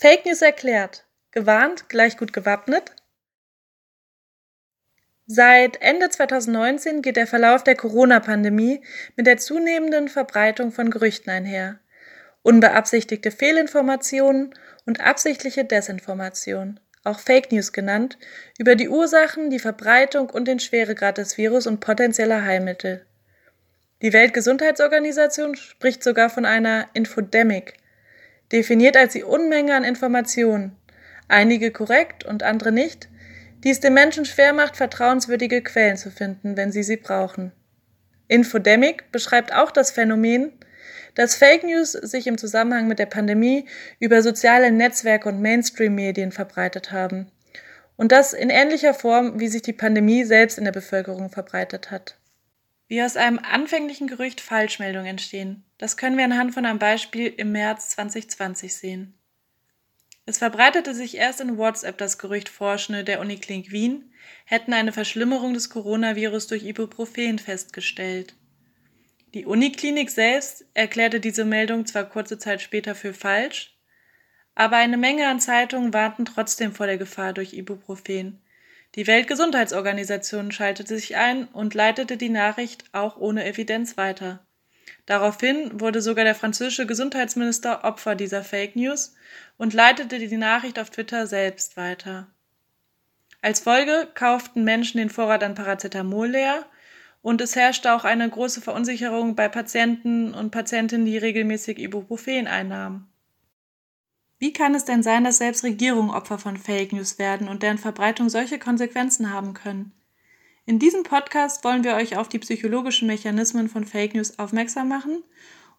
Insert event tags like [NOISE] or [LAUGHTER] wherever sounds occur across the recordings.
Fake News erklärt. Gewarnt, gleich gut gewappnet. Seit Ende 2019 geht der Verlauf der Corona-Pandemie mit der zunehmenden Verbreitung von Gerüchten einher. Unbeabsichtigte Fehlinformationen und absichtliche Desinformation, auch Fake News genannt, über die Ursachen, die Verbreitung und den Schweregrad des Virus und potenzieller Heilmittel. Die Weltgesundheitsorganisation spricht sogar von einer Infodemic, definiert als die Unmenge an Informationen, einige korrekt und andere nicht, die es den Menschen schwer macht, vertrauenswürdige Quellen zu finden, wenn sie sie brauchen. Infodemic beschreibt auch das Phänomen, dass Fake News sich im Zusammenhang mit der Pandemie über soziale Netzwerke und Mainstream-Medien verbreitet haben. Und das in ähnlicher Form, wie sich die Pandemie selbst in der Bevölkerung verbreitet hat. Wie aus einem anfänglichen Gerücht Falschmeldungen entstehen, das können wir anhand von einem Beispiel im März 2020 sehen. Es verbreitete sich erst in WhatsApp das Gerücht, Forschende der Uniklinik Wien hätten eine Verschlimmerung des Coronavirus durch Ibuprofen festgestellt. Die Uniklinik selbst erklärte diese Meldung zwar kurze Zeit später für falsch, aber eine Menge an Zeitungen warnten trotzdem vor der Gefahr durch Ibuprofen. Die Weltgesundheitsorganisation schaltete sich ein und leitete die Nachricht auch ohne Evidenz weiter. Daraufhin wurde sogar der französische Gesundheitsminister Opfer dieser Fake News und leitete die Nachricht auf Twitter selbst weiter. Als Folge kauften Menschen den Vorrat an Paracetamol leer und es herrschte auch eine große Verunsicherung bei Patienten und Patientinnen, die regelmäßig Ibuprofen einnahmen. Wie kann es denn sein, dass selbst Regierungen Opfer von Fake News werden und deren Verbreitung solche Konsequenzen haben können? In diesem Podcast wollen wir euch auf die psychologischen Mechanismen von Fake News aufmerksam machen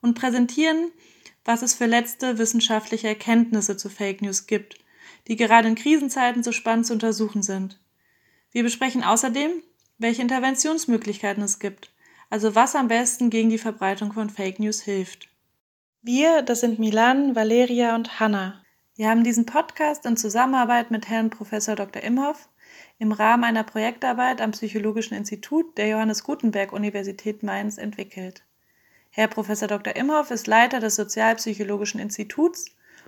und präsentieren, was es für letzte wissenschaftliche Erkenntnisse zu Fake News gibt, die gerade in Krisenzeiten so spannend zu untersuchen sind. Wir besprechen außerdem, welche Interventionsmöglichkeiten es gibt, also was am besten gegen die Verbreitung von Fake News hilft. Wir, das sind Milan, Valeria und Hanna. Wir haben diesen Podcast in Zusammenarbeit mit Herrn Prof. Dr. Imhoff im Rahmen einer Projektarbeit am Psychologischen Institut der Johannes Gutenberg Universität Mainz entwickelt. Herr Prof. Dr. Imhoff ist Leiter des Sozialpsychologischen Instituts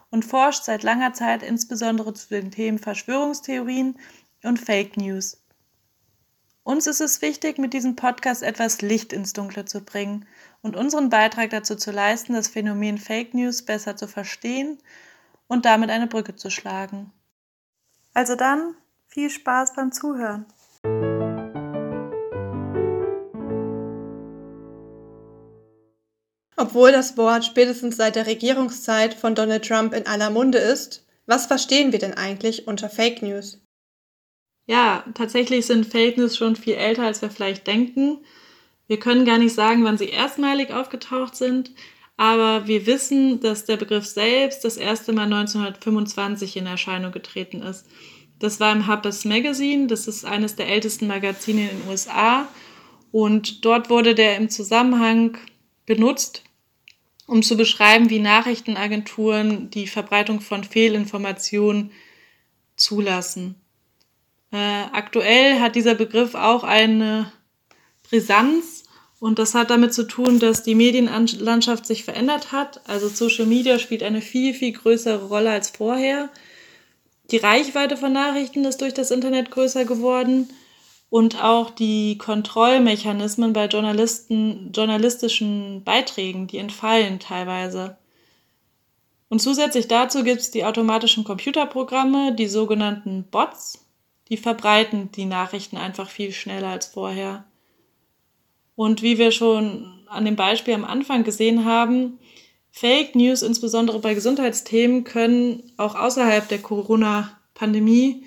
und forscht seit langer Zeit insbesondere zu den Themen Verschwörungstheorien und Fake News. Uns ist es wichtig, mit diesem Podcast etwas Licht ins Dunkle zu bringen und unseren Beitrag dazu zu leisten, das Phänomen Fake News besser zu verstehen und damit eine Brücke zu schlagen. Also dann, viel Spaß beim Zuhören. Obwohl das Wort spätestens seit der Regierungszeit von Donald Trump in aller Munde ist, was verstehen wir denn eigentlich unter Fake News? Ja, tatsächlich sind Fake News schon viel älter, als wir vielleicht denken. Wir können gar nicht sagen, wann sie erstmalig aufgetaucht sind, aber wir wissen, dass der Begriff selbst das erste Mal 1925 in Erscheinung getreten ist. Das war im Harper's Magazine, das ist eines der ältesten Magazine in den USA und dort wurde der im Zusammenhang benutzt, um zu beschreiben, wie Nachrichtenagenturen die Verbreitung von Fehlinformationen zulassen. Äh, aktuell hat dieser Begriff auch eine Brisanz und das hat damit zu tun, dass die Medienlandschaft sich verändert hat. Also Social Media spielt eine viel, viel größere Rolle als vorher. Die Reichweite von Nachrichten ist durch das Internet größer geworden und auch die Kontrollmechanismen bei Journalisten, journalistischen Beiträgen, die entfallen teilweise. Und zusätzlich dazu gibt es die automatischen Computerprogramme, die sogenannten Bots, die verbreiten die Nachrichten einfach viel schneller als vorher. Und wie wir schon an dem Beispiel am Anfang gesehen haben, Fake News, insbesondere bei Gesundheitsthemen, können auch außerhalb der Corona-Pandemie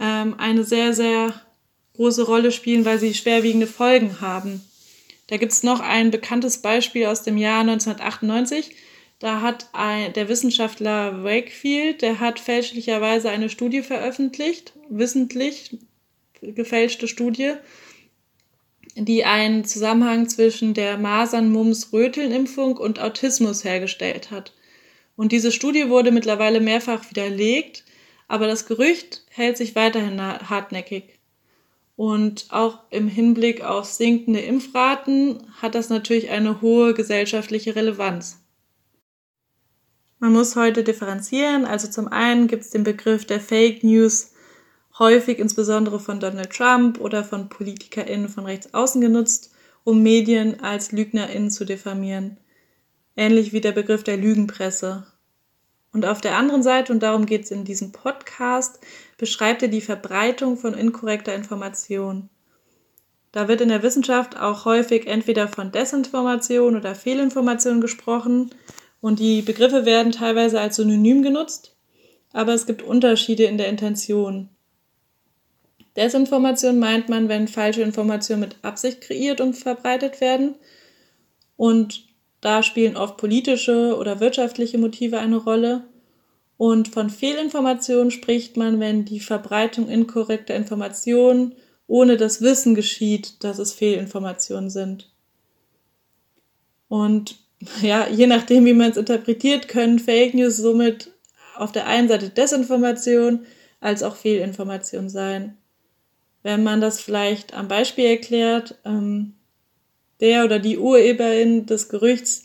ähm, eine sehr, sehr große Rolle spielen, weil sie schwerwiegende Folgen haben. Da gibt es noch ein bekanntes Beispiel aus dem Jahr 1998. Da hat ein, der Wissenschaftler Wakefield, der hat fälschlicherweise eine Studie veröffentlicht, wissentlich gefälschte Studie, die einen Zusammenhang zwischen der Masern-Mumps-Röteln-Impfung und Autismus hergestellt hat. Und diese Studie wurde mittlerweile mehrfach widerlegt, aber das Gerücht hält sich weiterhin hartnäckig. Und auch im Hinblick auf sinkende Impfraten hat das natürlich eine hohe gesellschaftliche Relevanz. Man muss heute differenzieren. Also zum einen gibt es den Begriff der Fake News häufig insbesondere von Donald Trump oder von PolitikerInnen von rechts außen genutzt, um Medien als LügnerInnen zu diffamieren. Ähnlich wie der Begriff der Lügenpresse. Und auf der anderen Seite, und darum geht es in diesem Podcast, beschreibt er die Verbreitung von inkorrekter Information. Da wird in der Wissenschaft auch häufig entweder von Desinformation oder Fehlinformation gesprochen und die Begriffe werden teilweise als Synonym genutzt, aber es gibt Unterschiede in der Intention. Desinformation meint man, wenn falsche Informationen mit Absicht kreiert und verbreitet werden. Und da spielen oft politische oder wirtschaftliche Motive eine Rolle. Und von Fehlinformationen spricht man, wenn die Verbreitung inkorrekter Informationen ohne das Wissen geschieht, dass es Fehlinformationen sind. Und [LAUGHS] ja, je nachdem, wie man es interpretiert, können Fake News somit auf der einen Seite Desinformation als auch Fehlinformation sein. Wenn man das vielleicht am Beispiel erklärt, ähm, der oder die Urheberin des Gerüchts,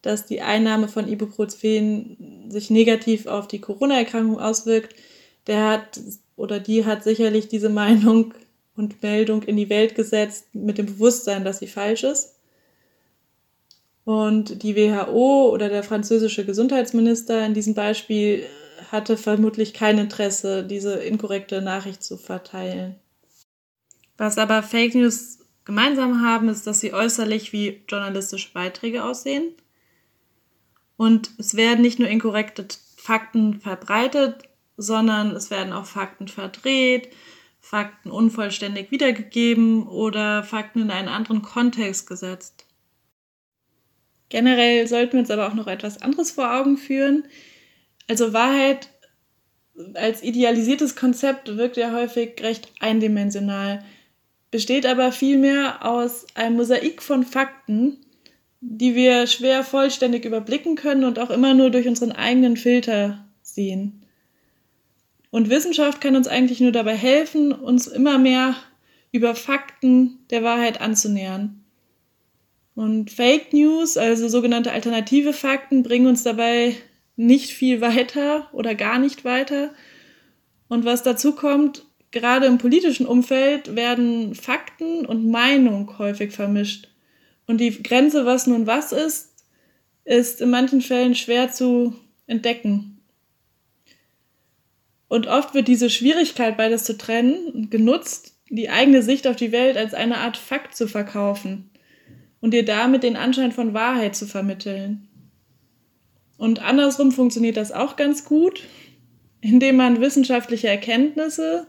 dass die Einnahme von Ibuprofen sich negativ auf die Corona-Erkrankung auswirkt, der hat oder die hat sicherlich diese Meinung und Meldung in die Welt gesetzt mit dem Bewusstsein, dass sie falsch ist. Und die WHO oder der französische Gesundheitsminister in diesem Beispiel hatte vermutlich kein Interesse, diese inkorrekte Nachricht zu verteilen. Was aber Fake News gemeinsam haben, ist, dass sie äußerlich wie journalistische Beiträge aussehen. Und es werden nicht nur inkorrekte Fakten verbreitet, sondern es werden auch Fakten verdreht, Fakten unvollständig wiedergegeben oder Fakten in einen anderen Kontext gesetzt. Generell sollten wir uns aber auch noch etwas anderes vor Augen führen. Also Wahrheit als idealisiertes Konzept wirkt ja häufig recht eindimensional, besteht aber vielmehr aus einem Mosaik von Fakten, die wir schwer vollständig überblicken können und auch immer nur durch unseren eigenen Filter sehen. Und Wissenschaft kann uns eigentlich nur dabei helfen, uns immer mehr über Fakten der Wahrheit anzunähern. Und Fake News, also sogenannte alternative Fakten, bringen uns dabei nicht viel weiter oder gar nicht weiter. Und was dazu kommt, gerade im politischen Umfeld werden Fakten und Meinung häufig vermischt. Und die Grenze, was nun was ist, ist in manchen Fällen schwer zu entdecken. Und oft wird diese Schwierigkeit, beides zu trennen, genutzt, die eigene Sicht auf die Welt als eine Art Fakt zu verkaufen und dir damit den Anschein von Wahrheit zu vermitteln. Und andersrum funktioniert das auch ganz gut, indem man wissenschaftliche Erkenntnisse,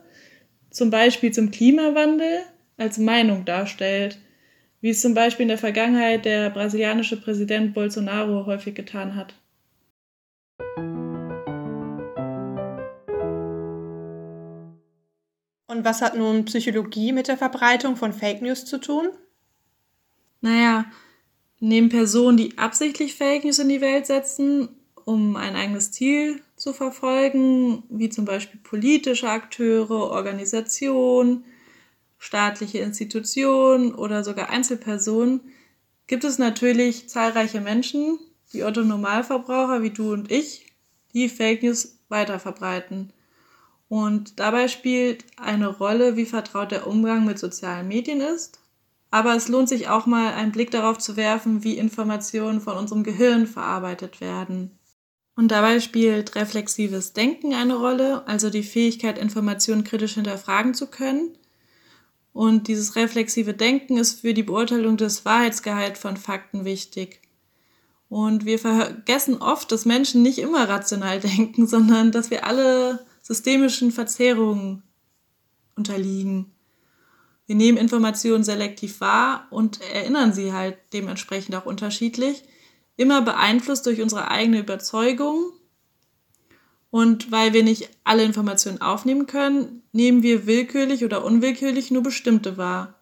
zum Beispiel zum Klimawandel, als Meinung darstellt, wie es zum Beispiel in der Vergangenheit der brasilianische Präsident Bolsonaro häufig getan hat. Und was hat nun Psychologie mit der Verbreitung von Fake News zu tun? Naja, neben Personen, die absichtlich Fake News in die Welt setzen, um ein eigenes Ziel zu verfolgen, wie zum Beispiel politische Akteure, Organisationen, staatliche Institutionen oder sogar Einzelpersonen, gibt es natürlich zahlreiche Menschen, die Otto Normalverbraucher wie du und ich, die Fake News weiterverbreiten. Und dabei spielt eine Rolle, wie vertraut der Umgang mit sozialen Medien ist. Aber es lohnt sich auch mal einen Blick darauf zu werfen, wie Informationen von unserem Gehirn verarbeitet werden. Und dabei spielt reflexives Denken eine Rolle, also die Fähigkeit, Informationen kritisch hinterfragen zu können. Und dieses reflexive Denken ist für die Beurteilung des Wahrheitsgehalts von Fakten wichtig. Und wir vergessen oft, dass Menschen nicht immer rational [LAUGHS] denken, sondern dass wir alle systemischen Verzerrungen unterliegen. Wir nehmen Informationen selektiv wahr und erinnern sie halt dementsprechend auch unterschiedlich, immer beeinflusst durch unsere eigene Überzeugung. Und weil wir nicht alle Informationen aufnehmen können, nehmen wir willkürlich oder unwillkürlich nur bestimmte wahr.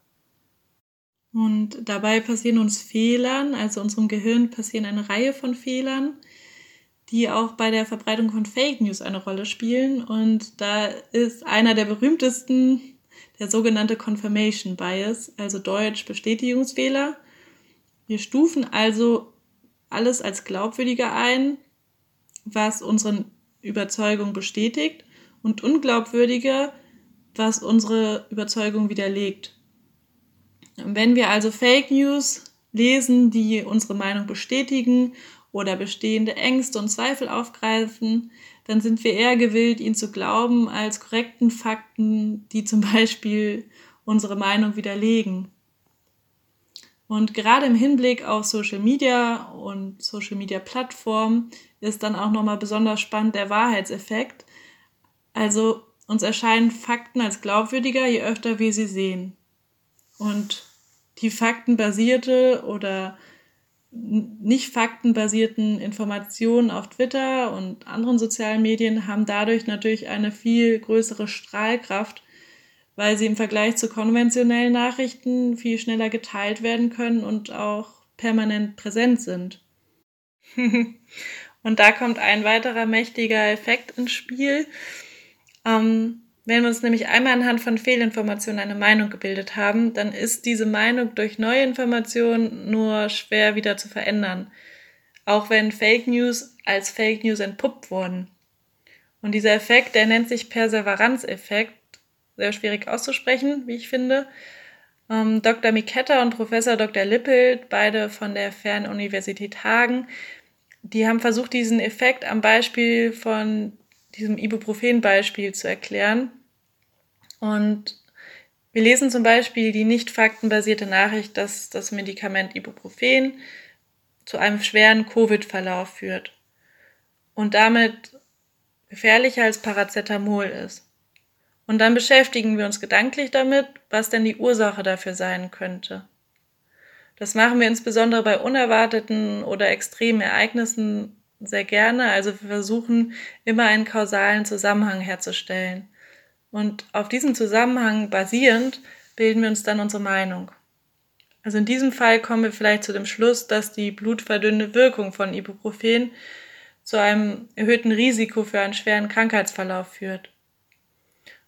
Und dabei passieren uns Fehlern, also unserem Gehirn passieren eine Reihe von Fehlern, die auch bei der Verbreitung von Fake News eine Rolle spielen. Und da ist einer der berühmtesten der sogenannte Confirmation Bias, also Deutsch Bestätigungsfehler. Wir stufen also alles als glaubwürdiger ein, was unsere Überzeugung bestätigt und unglaubwürdiger, was unsere Überzeugung widerlegt. Wenn wir also Fake News lesen, die unsere Meinung bestätigen oder bestehende Ängste und Zweifel aufgreifen, dann sind wir eher gewillt, ihn zu glauben, als korrekten Fakten, die zum [LAUGHS] Beispiel unsere Meinung widerlegen. Und gerade im Hinblick auf Social Media und Social Media Plattformen ist dann auch nochmal besonders spannend der Wahrheitseffekt. Also uns erscheinen Fakten als glaubwürdiger, je öfter wir sie sehen. Und die faktenbasierte oder nicht faktenbasierten Informationen auf Twitter und anderen sozialen Medien haben dadurch natürlich eine viel größere Strahlkraft, weil sie im Vergleich zu konventionellen Nachrichten viel schneller geteilt werden können und auch permanent präsent sind. [LAUGHS] und da kommt ein weiterer mächtiger Effekt ins Spiel. Ähm, wenn wir uns nämlich einmal anhand von Fehlinformationen eine Meinung gebildet haben, dann ist diese Meinung durch neue Informationen nur schwer wieder zu verändern. Auch wenn Fake News als Fake News entpuppt wurden. Und dieser Effekt, der nennt sich Perseveranzeffekt, sehr schwierig auszusprechen, wie ich finde. Ähm, Dr. Miketta und Professor Dr. Lippelt, beide von der Fernuniversität Hagen, die haben versucht, diesen Effekt am Beispiel von diesem Ibuprofen-Beispiel zu erklären. Und wir lesen zum Beispiel die nicht faktenbasierte Nachricht, dass das Medikament Ibuprofen zu einem schweren Covid-Verlauf führt und damit gefährlicher als Paracetamol ist. Und dann beschäftigen wir uns gedanklich damit, was denn die Ursache dafür sein könnte. Das machen wir insbesondere bei unerwarteten oder extremen Ereignissen sehr gerne. Also wir versuchen immer einen kausalen Zusammenhang herzustellen. Und auf diesem Zusammenhang basierend bilden wir uns dann unsere Meinung. Also in diesem Fall kommen wir vielleicht zu dem Schluss, dass die blutverdünnende Wirkung von Ibuprofen zu einem erhöhten Risiko für einen schweren Krankheitsverlauf führt.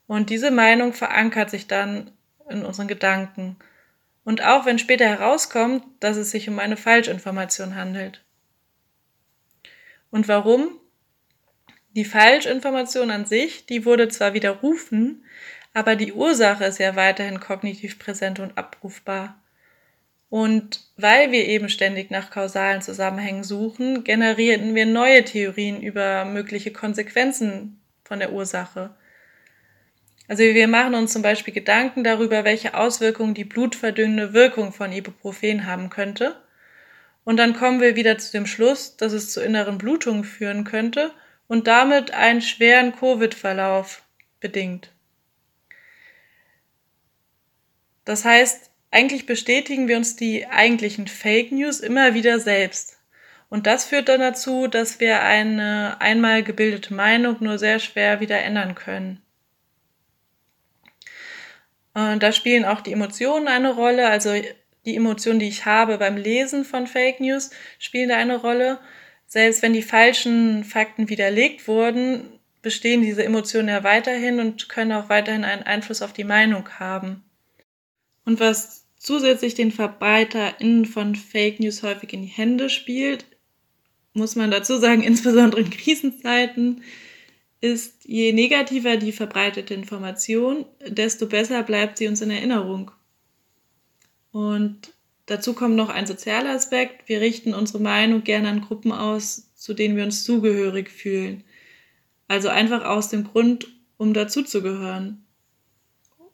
Und diese Meinung verankert sich dann in unseren Gedanken. Und auch wenn später herauskommt, dass es sich um eine Falschinformation handelt. Und warum? Die Falschinformation an sich, die wurde zwar widerrufen, aber die Ursache ist ja weiterhin kognitiv präsent und abrufbar. Und weil wir eben ständig nach kausalen Zusammenhängen suchen, generierten wir neue Theorien über mögliche Konsequenzen von der Ursache. Also wir machen uns zum Beispiel Gedanken darüber, welche Auswirkungen die blutverdünnende Wirkung von Ibuprofen haben könnte. Und dann kommen wir wieder zu dem Schluss, dass es zu inneren Blutungen führen könnte und damit einen schweren Covid-Verlauf bedingt. Das heißt, eigentlich bestätigen wir uns die eigentlichen Fake News immer wieder selbst. Und das führt dann dazu, dass wir eine einmal gebildete Meinung nur sehr schwer wieder ändern können. Und da spielen auch die Emotionen eine Rolle. Also die Emotionen, die ich habe beim Lesen von Fake News, spielen da eine Rolle. Selbst wenn die falschen Fakten widerlegt wurden, bestehen diese Emotionen ja weiterhin und können auch weiterhin einen Einfluss auf die Meinung haben. Und was zusätzlich den VerbreiterInnen von Fake News häufig in die Hände spielt, muss man dazu sagen, [LAUGHS] insbesondere in Krisenzeiten, ist, je negativer die verbreitete Information, desto besser bleibt sie uns in Erinnerung. Und dazu kommt noch ein sozialer Aspekt. Wir richten unsere Meinung gerne an Gruppen aus, zu denen wir uns zugehörig fühlen. Also einfach aus dem Grund, um dazuzugehören.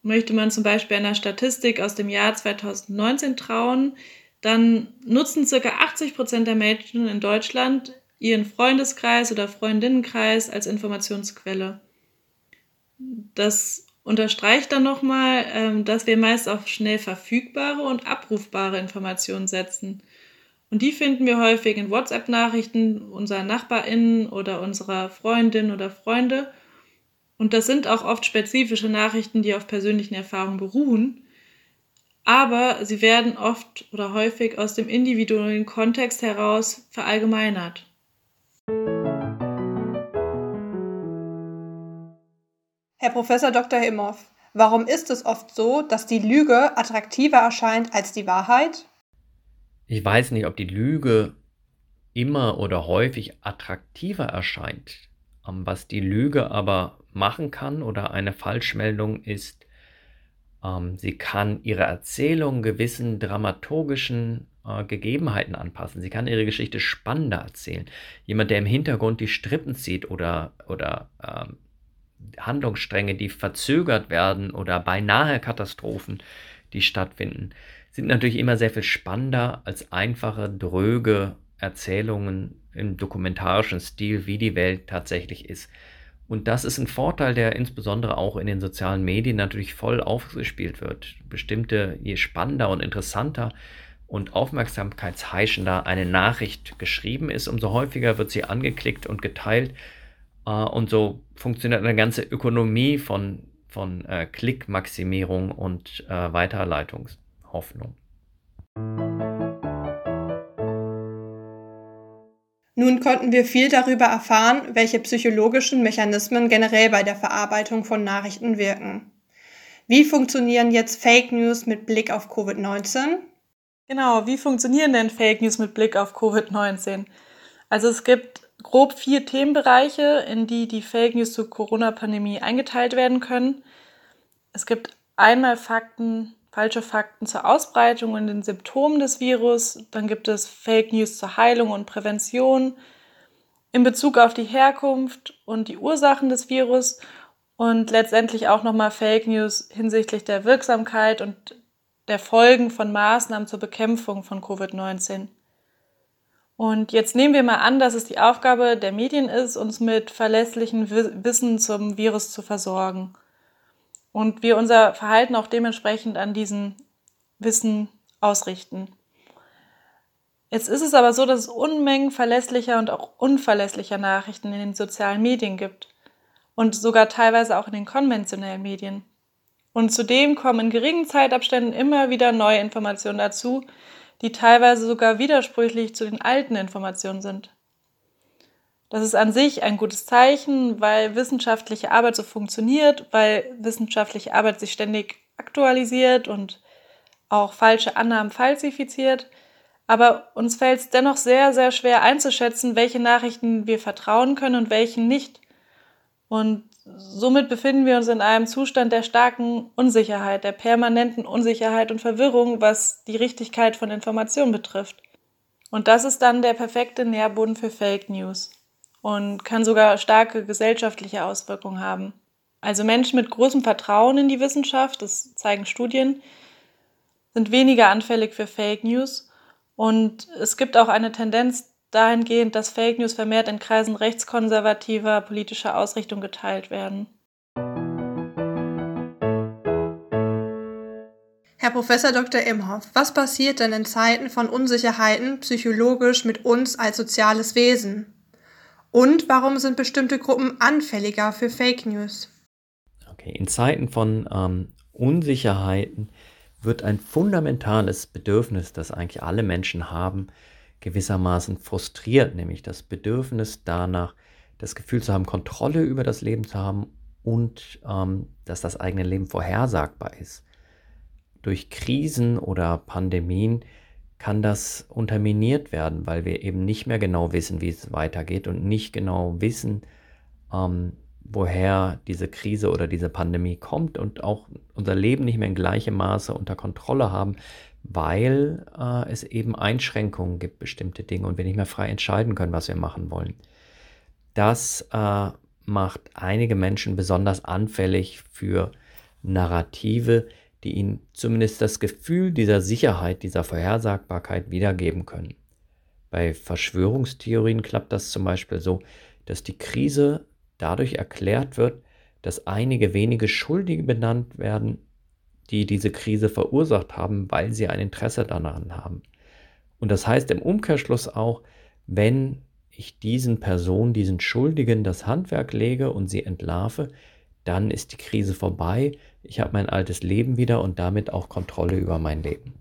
Möchte man zum Beispiel einer Statistik aus dem Jahr 2019 trauen, dann nutzen ca. 80 Prozent der Menschen in Deutschland ihren Freundeskreis oder Freundinnenkreis als Informationsquelle. Das unterstreicht dann nochmal, ähm, dass wir meist auf schnell verfügbare und abrufbare Informationen setzen. Und die finden wir häufig in WhatsApp-Nachrichten unserer NachbarInnen oder unserer Freundin oder Freunde. Und das sind auch oft spezifische Nachrichten, die auf persönlichen Erfahrungen beruhen. Aber sie werden oft oder häufig aus dem individuellen Kontext heraus verallgemeinert. Herr Professor Dr. Himhoff, warum ist es oft so, dass die Lüge attraktiver erscheint als die Wahrheit? Ich weiß nicht, ob die Lüge immer oder häufig attraktiver erscheint, ähm, was die Lüge aber machen kann oder eine Falschmeldung ist, ähm, sie kann ihre Erzählung gewissen dramaturgischen äh, Gegebenheiten anpassen. Sie kann ihre Geschichte spannender erzählen. Jemand, der im Hintergrund die Strippen zieht oder, oder ähm, Handlungsstränge, die verzögert werden oder beinahe Katastrophen, die stattfinden, sind natürlich immer sehr viel spannender als einfache, dröge Erzählungen im dokumentarischen Stil, wie die Welt tatsächlich ist. Und das ist ein Vorteil, der insbesondere auch in den sozialen Medien natürlich voll aufgespielt wird. Bestimmte, je spannender und interessanter und aufmerksamkeitsheischender eine Nachricht geschrieben ist, umso häufiger wird sie angeklickt und geteilt. Äh, und so funktioniert eine ganze Ökonomie von, von äh, Klickmaximierung und äh, Weiterleitungshoffnung. Nun konnten wir viel darüber erfahren, welche psychologischen Mechanismen generell bei der Verarbeitung von Nachrichten wirken. Wie funktionieren jetzt Fake News mit Blick auf Covid-19? Genau, wie funktionieren denn Fake News mit Blick auf Covid-19? Also es gibt grob vier Themenbereiche, in die die Fake News zur Corona-Pandemie eingeteilt werden können. Es gibt einmal Fakten, falsche Fakten zur Ausbreitung und den Symptomen des Virus. Dann gibt es Fake News zur Heilung und Prävention in Bezug auf die Herkunft und die Ursachen des Virus und letztendlich auch nochmal Fake News hinsichtlich der Wirksamkeit und der Folgen von Maßnahmen zur Bekämpfung von Covid-19. Und jetzt nehmen wir mal an, dass es die Aufgabe der Medien ist, uns mit verlässlichem Wissen zum Virus zu versorgen und wir unser Verhalten auch dementsprechend an diesem Wissen ausrichten. Jetzt ist es aber so, dass es Unmengen verlässlicher und auch unverlässlicher Nachrichten in den sozialen Medien gibt und sogar teilweise auch in den konventionellen Medien. Und zudem kommen in geringen Zeitabständen immer wieder neue Informationen dazu, die teilweise sogar widersprüchlich zu den alten Informationen sind. Das ist an sich ein gutes Zeichen, weil wissenschaftliche Arbeit so funktioniert, weil wissenschaftliche Arbeit sich ständig aktualisiert und auch falsche Annahmen falsifiziert. Aber uns fällt es dennoch sehr, sehr schwer einzuschätzen, welche Nachrichten wir vertrauen können und welchen nicht. Und somit befinden wir uns in einem Zustand der starken Unsicherheit, der permanenten Unsicherheit und Verwirrung, was die Richtigkeit von Informationen betrifft. Und das ist dann der perfekte Nährboden für Fake News und kann sogar starke gesellschaftliche Auswirkungen haben. Also Menschen mit großem Vertrauen in die Wissenschaft, das zeigen Studien, sind weniger anfällig für Fake News. Und es gibt auch eine Tendenz dahingehend, dass Fake News vermehrt in Kreisen rechtskonservativer politischer Ausrichtung geteilt werden. Herr Professor Dr. Imhoff, was passiert denn in Zeiten von Unsicherheiten psychologisch mit uns als soziales Wesen? Und warum sind bestimmte Gruppen anfälliger für Fake News? Okay, in Zeiten von ähm, Unsicherheiten wird ein fundamentales Bedürfnis, das eigentlich alle Menschen haben, gewissermaßen frustriert, nämlich das Bedürfnis danach, das Gefühl zu haben, Kontrolle über das Leben zu haben und ähm, dass das eigene Leben vorhersagbar ist. Durch Krisen oder Pandemien kann das unterminiert werden, weil wir eben nicht mehr genau wissen, wie es weitergeht und nicht genau wissen, ähm, woher diese Krise oder diese Pandemie kommt und auch unser Leben nicht mehr in gleichem Maße unter Kontrolle haben, weil äh, es eben Einschränkungen gibt, bestimmte Dinge und wir nicht mehr frei entscheiden können, was wir machen wollen. Das äh, macht einige Menschen besonders anfällig für Narrative, die ihnen zumindest das Gefühl dieser Sicherheit, dieser Vorhersagbarkeit wiedergeben können. Bei Verschwörungstheorien klappt das zum Beispiel so, dass die Krise dadurch erklärt wird, dass einige wenige Schuldige benannt werden, die diese Krise verursacht haben, weil sie ein Interesse daran haben. Und das heißt im Umkehrschluss auch, wenn ich diesen Personen, diesen Schuldigen das Handwerk lege und sie entlarve, dann ist die Krise vorbei, ich habe mein altes Leben wieder und damit auch Kontrolle über mein Leben.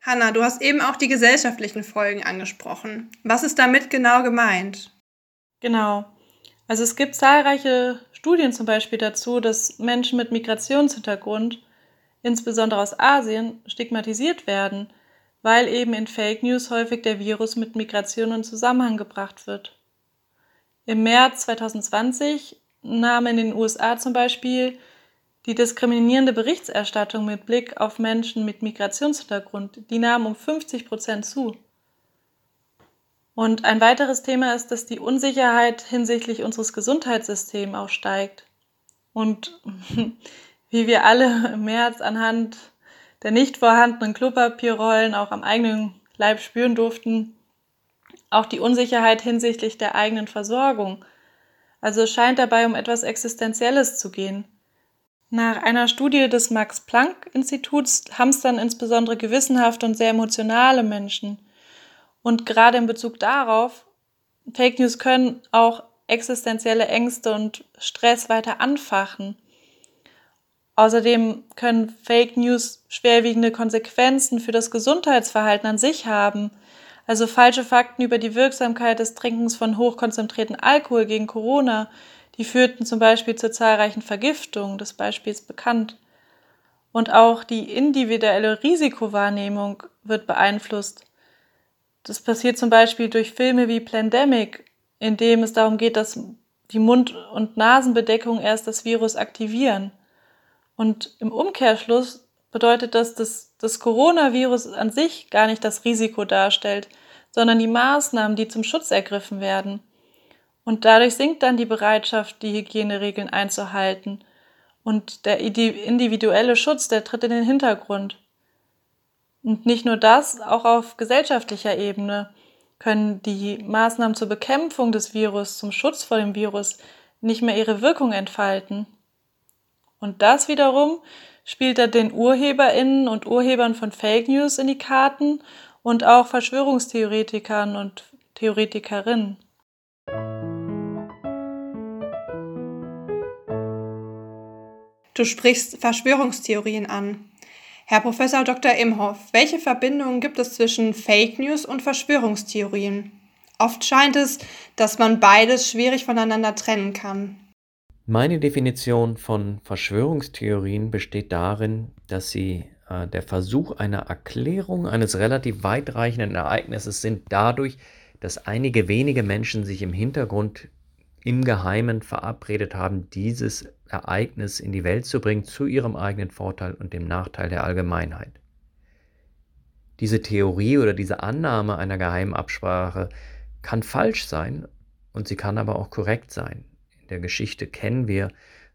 Hanna, du hast eben auch die gesellschaftlichen Folgen angesprochen. Was ist damit genau gemeint? Genau. Also es gibt zahlreiche Studien zum Beispiel dazu, dass Menschen mit Migrationshintergrund insbesondere aus Asien, stigmatisiert werden, weil eben in Fake News häufig der Virus mit Migration in Zusammenhang gebracht wird. Im März 2020 nahm in den USA zum Beispiel die diskriminierende Berichterstattung mit Blick auf Menschen mit Migrationshintergrund, die nahm um 50 Prozent zu. Und ein weiteres Thema ist, dass die Unsicherheit hinsichtlich unseres Gesundheitssystems auch steigt. Und [LAUGHS] wie wir alle im März anhand der nicht vorhandenen Klopapierrollen auch am eigenen Leib spüren durften, auch die Unsicherheit hinsichtlich der eigenen Versorgung. Also es scheint dabei um etwas Existenzielles zu gehen. Nach einer Studie des Max-Planck-Instituts hamstern insbesondere gewissenhafte und sehr emotionale Menschen. Und gerade in Bezug darauf, Fake News können auch existenzielle Ängste und Stress weiter anfachen. Außerdem können Fake News schwerwiegende Konsequenzen für das Gesundheitsverhalten an sich haben. Also falsche Fakten über die Wirksamkeit des Trinkens von hochkonzentrierten Alkohol gegen Corona, die führten zum Beispiel zu zahlreichen Vergiftungen, das Beispiel ist bekannt. Und auch die individuelle Risikowahrnehmung wird beeinflusst. Das passiert zum Beispiel durch Filme wie Plandemic, in dem es darum geht, dass die Mund- und Nasenbedeckung erst das Virus aktivieren. Und im Umkehrschluss bedeutet das, dass das Coronavirus an sich gar nicht das Risiko darstellt, sondern die Maßnahmen, die zum Schutz ergriffen werden. Und dadurch sinkt dann die Bereitschaft, die Hygieneregeln einzuhalten. Und der individuelle Schutz, der tritt in den Hintergrund. Und nicht nur das, auch auf gesellschaftlicher Ebene können die Maßnahmen zur Bekämpfung des Virus, zum Schutz vor dem Virus nicht mehr ihre Wirkung entfalten. Und das wiederum spielt er den UrheberInnen und Urhebern von Fake News in die Karten und auch Verschwörungstheoretikern und Theoretikerinnen. Du sprichst Verschwörungstheorien an. Herr Professor Dr. Imhoff, welche Verbindungen gibt es zwischen Fake News und Verschwörungstheorien? Oft scheint es, dass man beides schwierig voneinander trennen kann. Meine Definition von Verschwörungstheorien besteht darin, dass sie äh, der Versuch einer Erklärung eines relativ weitreichenden Ereignisses sind dadurch, dass einige wenige Menschen sich im Hintergrund im Geheimen verabredet haben, dieses Ereignis in die Welt zu bringen, zu ihrem eigenen Vorteil und dem Nachteil der Allgemeinheit. Diese Theorie oder diese Annahme einer geheimen Absprache kann falsch sein und sie kann aber auch korrekt sein der Geschichte kennen wir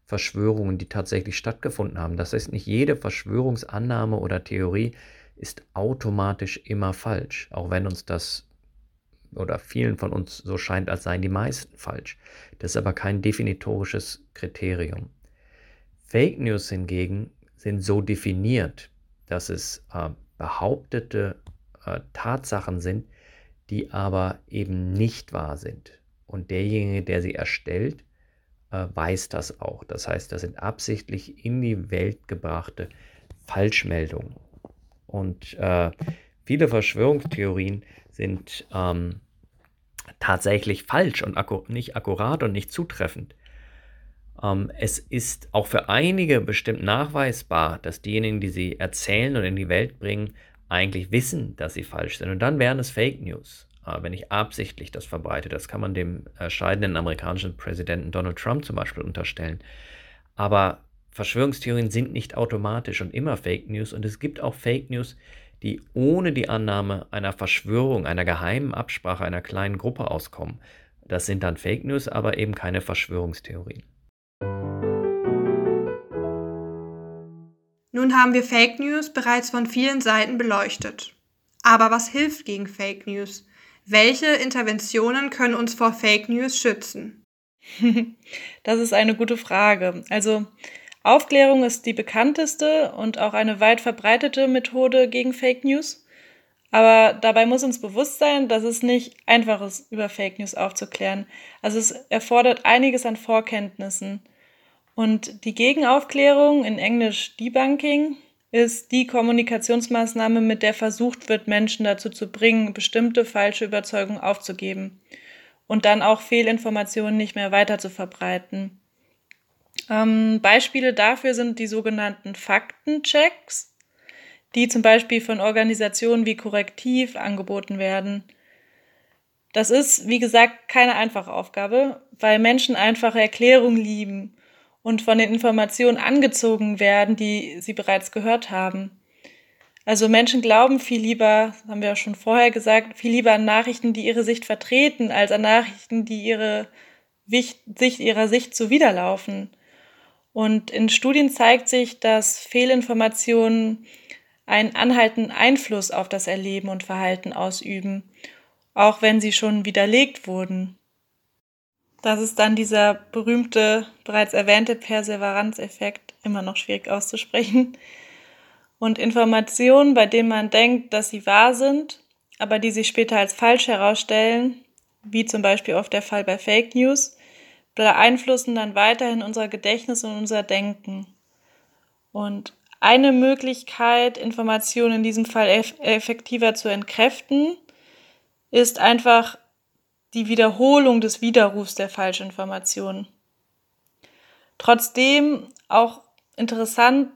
Verschwörungen, die tatsächlich stattgefunden haben. Das heißt, nicht jede Verschwörungsannahme oder Theorie ist automatisch immer falsch, auch wenn uns das oder vielen von uns so scheint, als seien die meisten falsch. Das ist aber kein definitorisches Kriterium. Fake News hingegen sind so definiert, dass es äh, behauptete äh, Tatsachen sind, die aber eben nicht wahr sind. Und derjenige, der sie erstellt, äh, weiß das auch. Das heißt, das sind absichtlich in die Welt gebrachte Falschmeldungen. Und äh, viele Verschwörungstheorien sind ähm, tatsächlich falsch und akku nicht akkurat und nicht zutreffend. Ähm, es ist auch für einige bestimmt nachweisbar, dass diejenigen, die sie erzählen und in die Welt bringen, eigentlich wissen, dass sie falsch sind. Und dann wären es Fake News. Äh, wenn ich absichtlich das verbreite. Das kann man dem scheidenden amerikanischen Präsidenten Donald Trump zum Beispiel unterstellen. Aber Verschwörungstheorien sind nicht automatisch und immer Fake News. Und es gibt auch Fake News, die ohne die Annahme einer Verschwörung, einer geheimen Absprache einer kleinen Gruppe auskommen. Das sind dann Fake News, aber eben keine Verschwörungstheorien. Nun haben wir Fake News bereits von vielen Seiten beleuchtet. Aber was hilft gegen Fake News? Welche Interventionen können uns vor Fake News schützen? [LAUGHS] Das ist eine gute Frage. Also Aufklärung ist die bekannteste und auch eine weit verbreitete Methode gegen Fake News. Aber dabei muss uns bewusst sein, dass es nicht einfach ist, über Fake News aufzuklären. Also es erfordert einiges an Vorkenntnissen. Und die Gegenaufklärung, in Englisch Debunking, ist die Kommunikationsmaßnahme, mit der versucht wird, Menschen dazu zu bringen, bestimmte falsche Überzeugungen aufzugeben und dann auch Fehlinformationen nicht mehr weiter zu verbreiten. Ähm, Beispiele dafür sind die sogenannten Faktenchecks, die zum Beispiel von Organisationen wie Korrektiv angeboten werden. Das ist, wie gesagt, keine einfache Aufgabe, weil Menschen einfache Erklärungen lieben und von den Informationen angezogen werden, die sie bereits gehört haben. Also Menschen glauben viel lieber, haben wir ja schon vorher gesagt, viel lieber an Nachrichten, die ihre Sicht vertreten, als an Nachrichten, die ihre Sicht ihrer Sicht zuwiderlaufen. Und in Studien zeigt sich, dass Fehlinformationen einen anhaltenden Einfluss auf das Erleben und Verhalten ausüben, auch wenn sie schon widerlegt wurden. Das ist dann dieser berühmte, bereits erwähnte Perseveranzeffekt, immer noch schwierig auszusprechen. Und Informationen, bei denen man denkt, dass sie wahr sind, aber die sich später als falsch herausstellen, wie zum Beispiel oft der Fall bei Fake News, beeinflussen dann weiterhin unser Gedächtnis und unser Denken. Und eine Möglichkeit, Informationen in diesem Fall eff effektiver zu entkräften, ist einfach die Wiederholung des Widerrufs der Falschinformationen. Trotzdem auch interessant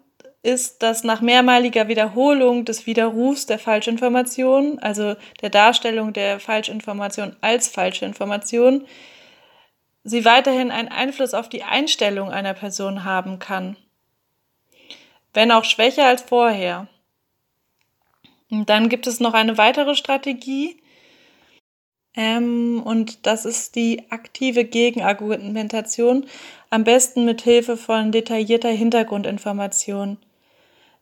ist, dass nach mehrmaliger Wiederholung des Widerrufs der Falschinformation, also der Darstellung der Falschinformation als falsche Information, sie weiterhin einen Einfluss auf die Einstellung einer Person haben kann. Wenn auch schwächer als vorher. Und dann gibt es noch eine weitere Strategie, ähm, und das ist die aktive Gegenargumentation, am besten mit Hilfe von detaillierter Hintergrundinformation.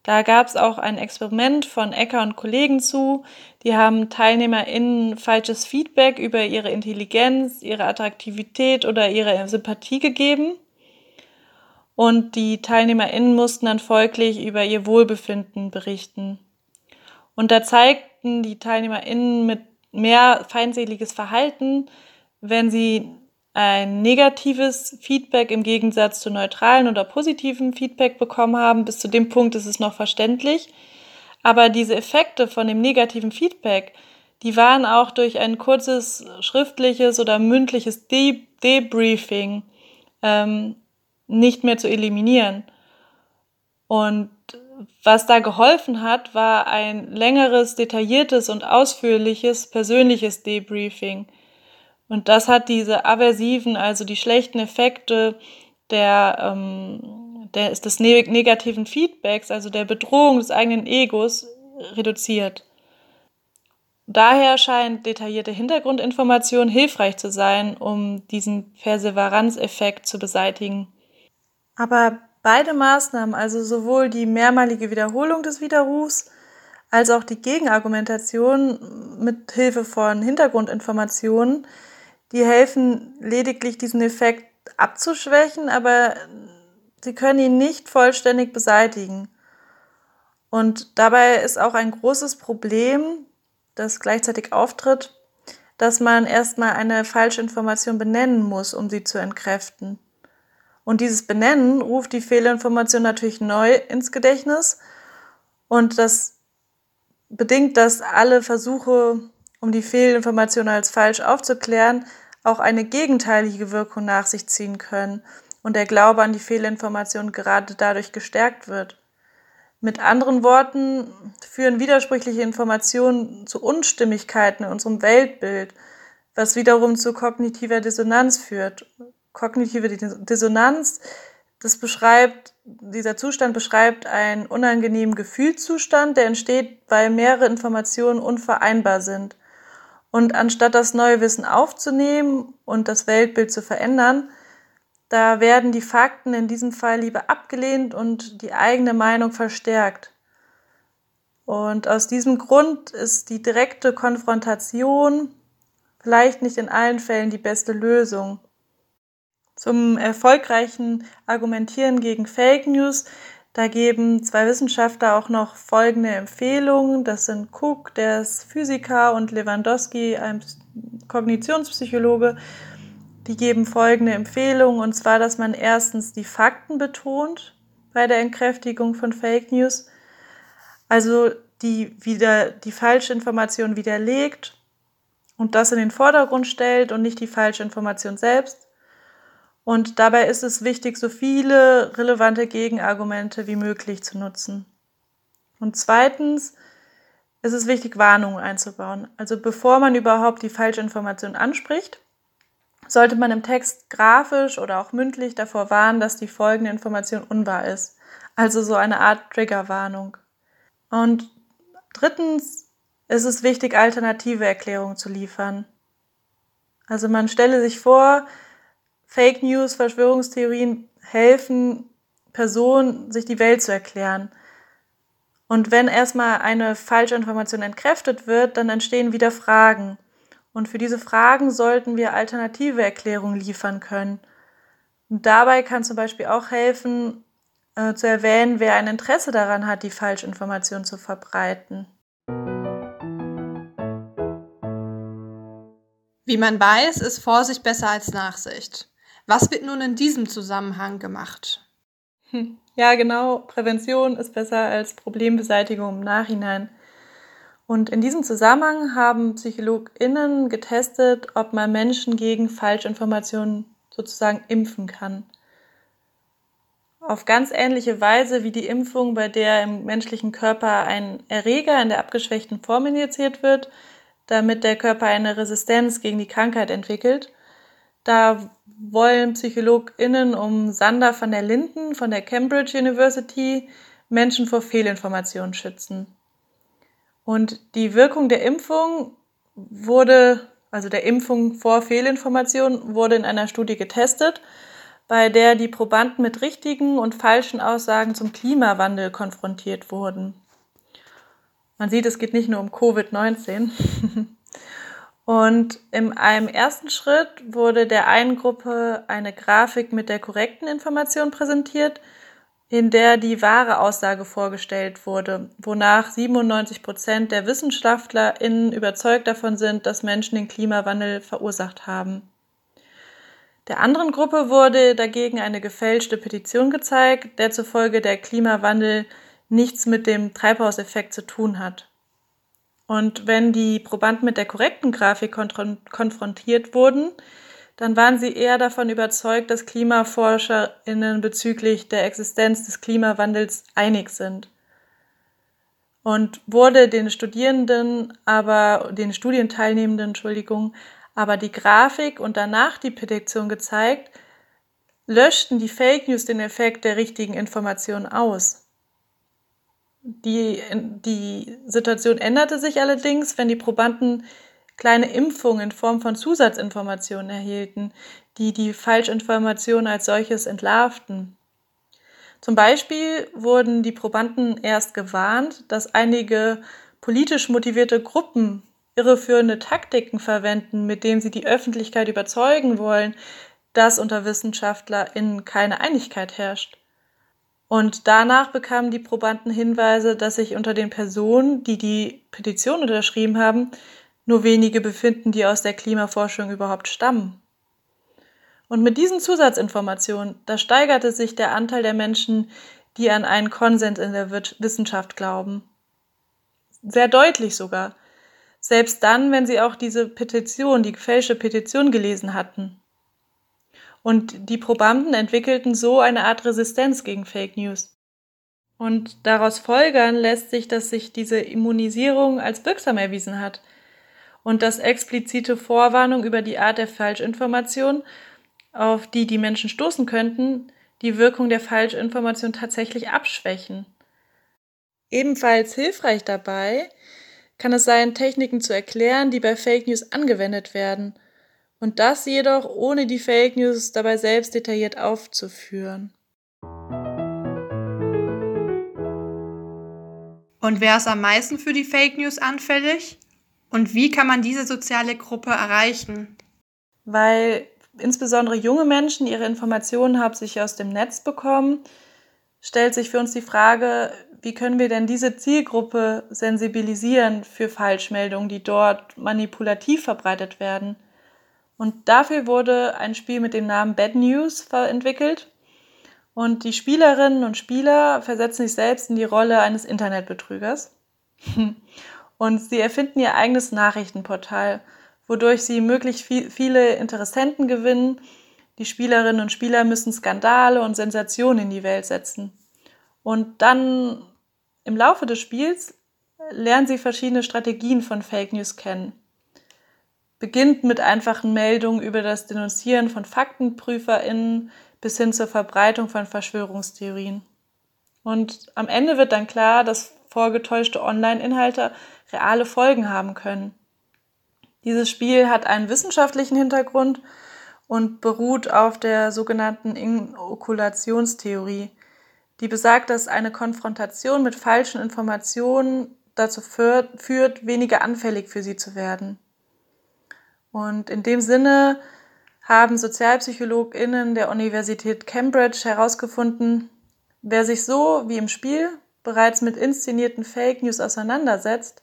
Da gab es auch ein Experiment von Ecker und Kollegen zu. Die haben TeilnehmerInnen falsches Feedback über ihre Intelligenz, ihre Attraktivität oder ihre Sympathie gegeben. Und die TeilnehmerInnen mussten dann folglich über ihr Wohlbefinden berichten. Und da zeigten die TeilnehmerInnen mit mehr feindseliges Verhalten, wenn sie ein negatives Feedback im Gegensatz zu neutralen oder positiven Feedback bekommen haben. Bis zu dem Punkt ist es noch verständlich. Aber diese Effekte von dem negativen Feedback, die waren auch durch ein kurzes schriftliches oder mündliches De Debriefing ähm, nicht mehr zu eliminieren. Und was da geholfen hat, war ein längeres, detailliertes und ausführliches persönliches Debriefing. Und das hat diese aversiven, also die schlechten Effekte der, ähm, der, des negativen Feedbacks, also der Bedrohung des eigenen Egos, reduziert. Daher scheint detaillierte Hintergrundinformation hilfreich zu sein, um diesen Perseveranzeffekt zu beseitigen. Aber beide Maßnahmen, also sowohl die mehrmalige Wiederholung des Widerrufs als auch die Gegenargumentation mit Hilfe von Hintergrundinformationen, die helfen lediglich diesen Effekt abzuschwächen, aber sie können ihn nicht vollständig beseitigen. Und dabei ist auch ein großes Problem, das gleichzeitig auftritt, dass man erstmal eine falsche Information benennen muss, um sie zu entkräften. Und dieses Benennen ruft die Fehlinformation natürlich neu ins Gedächtnis und das bedingt, dass alle Versuche um die Fehlinformation als falsch aufzuklären, auch eine gegenteilige Wirkung nach sich ziehen können und der Glaube an die Fehlinformation gerade dadurch gestärkt wird. Mit anderen Worten führen widersprüchliche Informationen zu Unstimmigkeiten in unserem Weltbild, was wiederum zu kognitiver Dissonanz führt. Kognitive Dissonanz, das beschreibt, dieser Zustand beschreibt einen unangenehmen Gefühlszustand, der entsteht, weil mehrere Informationen unvereinbar sind. Und anstatt das neue Wissen aufzunehmen und das Weltbild zu verändern, da werden die Fakten in diesem Fall lieber abgelehnt und die eigene Meinung verstärkt. Und aus diesem Grund ist die direkte Konfrontation vielleicht nicht in allen Fällen die beste Lösung. Zum erfolgreichen Argumentieren gegen Fake News da geben zwei Wissenschaftler auch noch folgende Empfehlungen. Das sind Cook, der ist Physiker, und Lewandowski, ein Kognitionspsychologe. Die geben folgende Empfehlungen, und zwar, dass man erstens die Fakten betont bei der Entkräftigung von Fake News, also die wieder die falsche widerlegt und das in den Vordergrund stellt und nicht die falsche Information selbst. Und dabei ist es wichtig, so viele relevante Gegenargumente wie möglich zu nutzen. Und zweitens ist es wichtig, Warnungen einzubauen. Also bevor man überhaupt die falsche Information anspricht, sollte man im Text grafisch oder auch mündlich davor warnen, dass die folgende Information unwahr ist. Also so eine Art Triggerwarnung. Und drittens ist es wichtig, alternative Erklärungen zu liefern. Also man stelle sich vor, Fake News, Verschwörungstheorien helfen Personen, sich die Welt zu erklären. Und wenn erstmal eine falsche Information entkräftet wird, dann entstehen wieder Fragen. Und für diese Fragen sollten wir alternative Erklärungen liefern können. Und dabei kann zum Beispiel auch helfen, äh, zu erwähnen, wer ein Interesse daran hat, die Falschinformation zu verbreiten. Wie man weiß, ist Vorsicht besser als Nachsicht. Was wird nun in diesem Zusammenhang gemacht? Hm. Ja, genau. Prävention ist besser als Problembeseitigung im Nachhinein. Und in diesem Zusammenhang haben PsychologInnen getestet, ob man Menschen gegen Falschinformationen sozusagen impfen kann. Auf ganz ähnliche Weise wie die Impfung, bei der im menschlichen Körper ein Erreger in der abgeschwächten Form injiziert wird, damit der Körper eine Resistenz gegen die Krankheit entwickelt. Da wollen PsychologInnen um Sander van der Linden von der Cambridge University Menschen vor Fehlinformationen schützen. Und die Wirkung der Impfung wurde, also der Impfung vor Fehlinformationen, wurde in einer Studie getestet, bei der die Probanden mit richtigen und falschen Aussagen zum Klimawandel konfrontiert wurden. Man sieht, es geht nicht nur um Covid-19. [LAUGHS] Und in einem ersten Schritt wurde der einen Gruppe eine Grafik mit der korrekten Information präsentiert, in der die wahre Aussage vorgestellt wurde, wonach 97 Prozent der WissenschaftlerInnen überzeugt davon sind, dass Menschen den Klimawandel verursacht haben. Der anderen Gruppe wurde dagegen eine gefälschte Petition gezeigt, der zufolge der Klimawandel nichts mit dem Treibhauseffekt zu tun hat. Und wenn die Probanden mit der korrekten Grafik konfrontiert wurden, dann waren sie eher davon überzeugt, dass KlimaforscherInnen bezüglich der Existenz des Klimawandels einig sind. Und wurde den Studierenden, aber den Studienteilnehmenden, Entschuldigung, aber die Grafik und danach die Petition gezeigt, löschten die Fake News den Effekt der richtigen Information aus. Die, die Situation änderte sich allerdings, wenn die Probanden kleine Impfungen in Form von Zusatzinformationen erhielten, die die Falschinformation als solches entlarvten. Zum Beispiel wurden die Probanden erst gewarnt, dass einige politisch motivierte Gruppen irreführende Taktiken verwenden, mit denen sie die Öffentlichkeit überzeugen wollen, dass unter WissenschaftlerInnen keine Einigkeit herrscht. Und danach bekamen die Probanden Hinweise, dass sich unter den Personen, die die Petition unterschrieben haben, nur wenige befinden, die aus der Klimaforschung überhaupt stammen. Und mit diesen Zusatzinformationen, da steigerte sich der Anteil der Menschen, die an einen Konsens in der Wissenschaft glauben. Sehr deutlich sogar. Selbst dann, wenn sie auch diese Petition, die gefälschte Petition gelesen hatten. Und die Probanden entwickelten so eine Art Resistenz gegen Fake News. Und daraus folgern lässt sich, dass sich diese Immunisierung als wirksam erwiesen hat und dass explizite Vorwarnung über die Art der Falschinformation, auf die die Menschen stoßen könnten, die Wirkung der Falschinformation tatsächlich abschwächen. Ebenfalls hilfreich dabei kann es sein, Techniken zu erklären, die bei Fake News angewendet werden – und das jedoch ohne die Fake News dabei selbst detailliert aufzuführen. Und wer ist am meisten für die Fake News anfällig? Und wie kann man diese soziale Gruppe erreichen? Weil insbesondere junge Menschen ihre Informationen hauptsächlich aus dem Netz bekommen, stellt sich für uns die Frage, wie können wir denn diese Zielgruppe sensibilisieren für Falschmeldungen, die dort manipulativ verbreitet werden? Und dafür wurde ein Spiel mit dem Namen Bad News entwickelt. Und die Spielerinnen und Spieler versetzen sich selbst in die Rolle eines Internetbetrügers. [LAUGHS] Und sie erfinden ihr eigenes Nachrichtenportal, wodurch sie möglichst viele Interessenten gewinnen, Die Spielerinnen und Spieler müssen Skandale und Sensationen in die Welt setzen. Und dann im Laufe des Spiels lernen sie verschiedene Strategien von Fake News kennen. Beginnt mit einfachen Meldungen über das Denunzieren von FaktenprüferInnen bis hin zur Verbreitung von Verschwörungstheorien. Und am Ende wird dann klar, dass vorgetäuschte Online-Inhalte reale Folgen haben können. Dieses Spiel hat einen wissenschaftlichen Hintergrund und beruht auf der sogenannten Inokulationstheorie, die besagt, dass eine Konfrontation mit falschen Informationen dazu führt, führt, weniger anfällig für sie zu werden. Und in dem Sinne haben SozialpsychologInnen der Universität Cambridge herausgefunden, wer sich so wie im Spiel bereits mit inszenierten Fake News auseinandersetzt,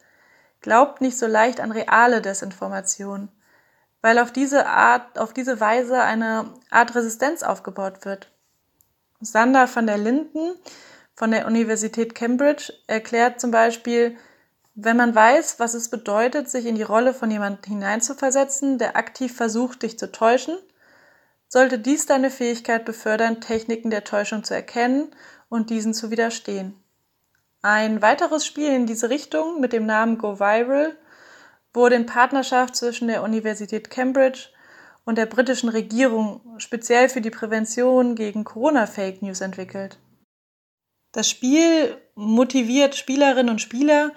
glaubt nicht so leicht an reale Desinformation, weil auf diese Art, auf diese Weise eine Art Resistenz aufgebaut wird. Sander van der Linden von der Universität Cambridge erklärt zum Beispiel, wenn man weiß, was es bedeutet, sich in die Rolle von jemandem hineinzuversetzen, der aktiv versucht, dich zu täuschen, sollte dies deine Fähigkeit befördern, Techniken der Täuschung zu erkennen und diesen zu widerstehen. Ein weiteres Spiel in diese Richtung mit dem Namen Go Viral wurde in Partnerschaft zwischen der Universität Cambridge und der britischen Regierung speziell für die Prävention gegen Corona-Fake News entwickelt. Das Spiel motiviert Spielerinnen und Spieler,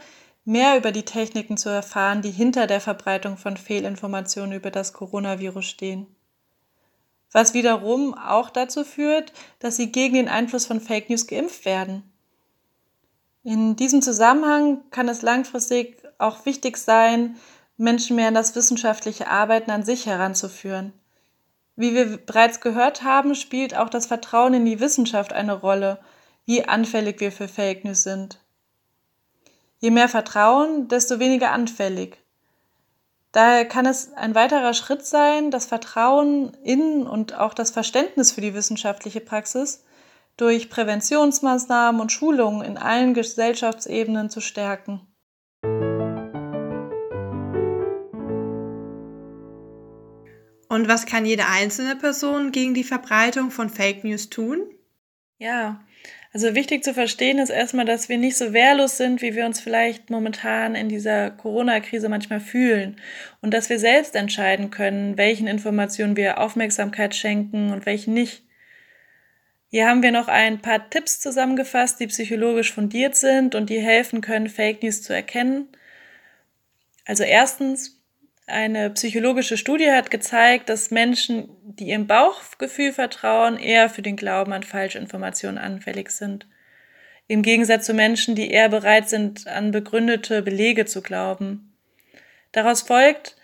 mehr über die Techniken zu erfahren, die hinter der Verbreitung von Fehlinformationen über das Coronavirus stehen. Was wiederum auch dazu führt, dass sie gegen den Einfluss von Fake News geimpft werden. In diesem Zusammenhang kann es langfristig auch wichtig sein, Menschen mehr an das wissenschaftliche Arbeiten an sich heranzuführen. Wie wir bereits gehört haben, spielt auch das Vertrauen in die Wissenschaft eine Rolle, wie anfällig wir für Fake News sind. Je mehr Vertrauen, desto weniger anfällig. Daher kann es ein weiterer Schritt sein, das Vertrauen in und auch das Verständnis für die wissenschaftliche Praxis durch Präventionsmaßnahmen und Schulungen in allen Gesellschaftsebenen zu stärken. Und was kann jede einzelne Person gegen die Verbreitung von Fake News tun? Ja, also wichtig zu verstehen ist erstmal, dass wir nicht so wehrlos sind, wie wir uns vielleicht momentan in dieser Corona-Krise manchmal fühlen und dass wir selbst entscheiden können, welchen Informationen wir Aufmerksamkeit schenken und welchen nicht. Hier haben wir noch ein paar Tipps zusammengefasst, die psychologisch fundiert sind und die helfen können, Fake News zu erkennen. Also erstens, eine psychologische Studie hat gezeigt, dass Menschen, die ihrem Bauchgefühl vertrauen, eher für den Glauben an falsche Informationen anfällig sind. Im Gegensatz zu Menschen, die eher bereit sind, an begründete Belege zu glauben. Daraus folgt,